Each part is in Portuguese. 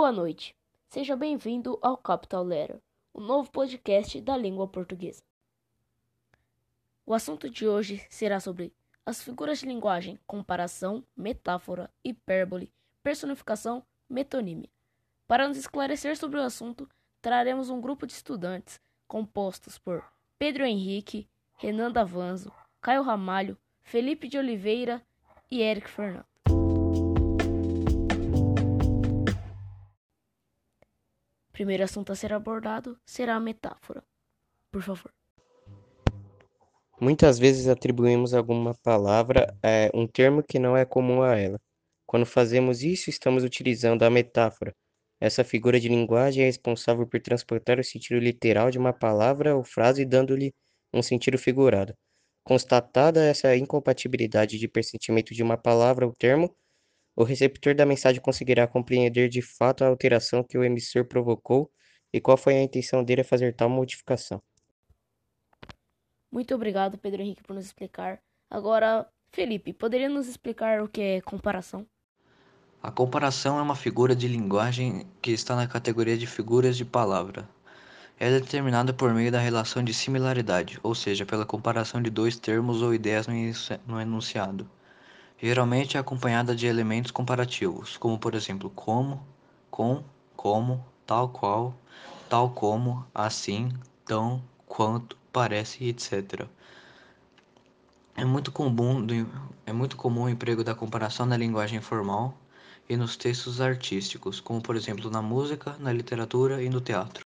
Boa noite. Seja bem-vindo ao Capital Letter, o novo podcast da língua portuguesa. O assunto de hoje será sobre as figuras de linguagem, comparação, metáfora, hipérbole, personificação, metonímia. Para nos esclarecer sobre o assunto, traremos um grupo de estudantes compostos por Pedro Henrique, Renan Davanzo, Caio Ramalho, Felipe de Oliveira e Eric Fernando. Primeiro assunto a ser abordado será a metáfora. Por favor. Muitas vezes atribuímos a alguma palavra é, um termo que não é comum a ela. Quando fazemos isso, estamos utilizando a metáfora. Essa figura de linguagem é responsável por transportar o sentido literal de uma palavra ou frase, dando-lhe um sentido figurado. Constatada essa incompatibilidade de pressentimento de uma palavra ou termo, o receptor da mensagem conseguirá compreender de fato a alteração que o emissor provocou e qual foi a intenção dele a fazer tal modificação. Muito obrigado, Pedro Henrique, por nos explicar. Agora, Felipe, poderia nos explicar o que é comparação? A comparação é uma figura de linguagem que está na categoria de figuras de palavra. É determinada por meio da relação de similaridade, ou seja, pela comparação de dois termos ou ideias no enunciado. Geralmente é acompanhada de elementos comparativos, como por exemplo como, com, como, tal qual, tal como, assim, tão, quanto, parece, etc. É muito comum, é muito comum o emprego da comparação na linguagem formal e nos textos artísticos, como por exemplo na música, na literatura e no teatro.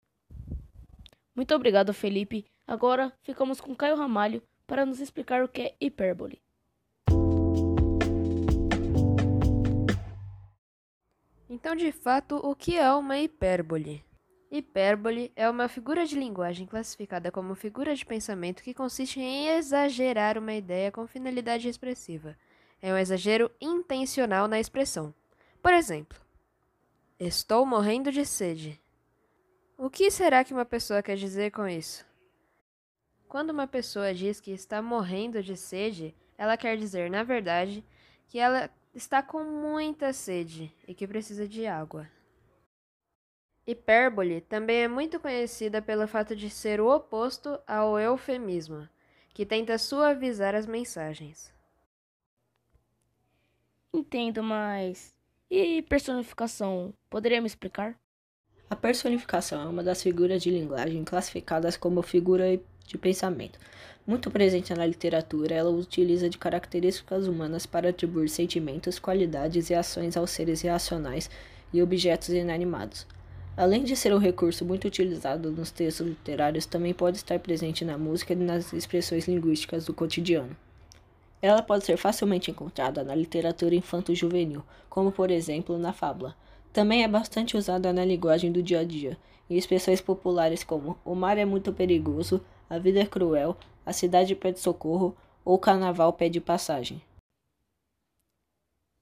Muito obrigado, Felipe. Agora ficamos com Caio Ramalho para nos explicar o que é hipérbole. Então, de fato, o que é uma hipérbole? Hipérbole é uma figura de linguagem classificada como figura de pensamento que consiste em exagerar uma ideia com finalidade expressiva. É um exagero intencional na expressão. Por exemplo, estou morrendo de sede. O que será que uma pessoa quer dizer com isso? Quando uma pessoa diz que está morrendo de sede, ela quer dizer, na verdade, que ela está com muita sede e que precisa de água. Hipérbole também é muito conhecida pelo fato de ser o oposto ao eufemismo, que tenta suavizar as mensagens. Entendo, mas e personificação? Poderia me explicar? A personificação é uma das figuras de linguagem classificadas como figura de pensamento. Muito presente na literatura, ela utiliza de características humanas para atribuir sentimentos, qualidades e ações aos seres racionais e objetos inanimados. Além de ser um recurso muito utilizado nos textos literários, também pode estar presente na música e nas expressões linguísticas do cotidiano. Ela pode ser facilmente encontrada na literatura infanto-juvenil, como por exemplo na fábula. Também é bastante usada na linguagem do dia a dia, em expressões populares como o mar é muito perigoso, a vida é cruel, a cidade pede socorro ou o carnaval pede passagem.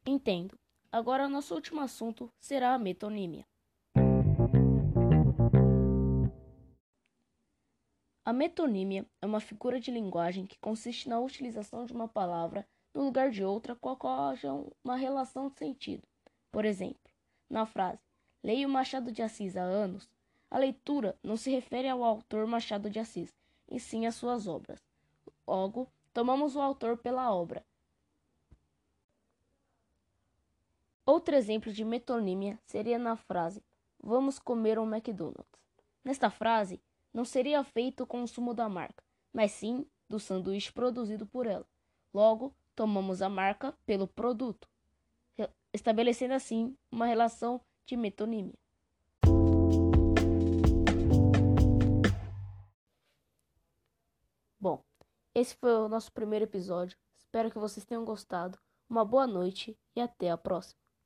Entendo. Agora, nosso último assunto será a metonímia. A metonímia é uma figura de linguagem que consiste na utilização de uma palavra no lugar de outra com a qual haja uma relação de sentido. Por exemplo, na frase Leio Machado de Assis há anos, a leitura não se refere ao autor Machado de Assis, e sim às suas obras. Logo, tomamos o autor pela obra. Outro exemplo de metonímia seria na frase Vamos comer um McDonald's. Nesta frase, não seria feito o consumo da marca, mas sim do sanduíche produzido por ela. Logo, tomamos a marca pelo produto estabelecendo assim uma relação de metonímia. Bom, esse foi o nosso primeiro episódio. Espero que vocês tenham gostado. Uma boa noite e até a próxima.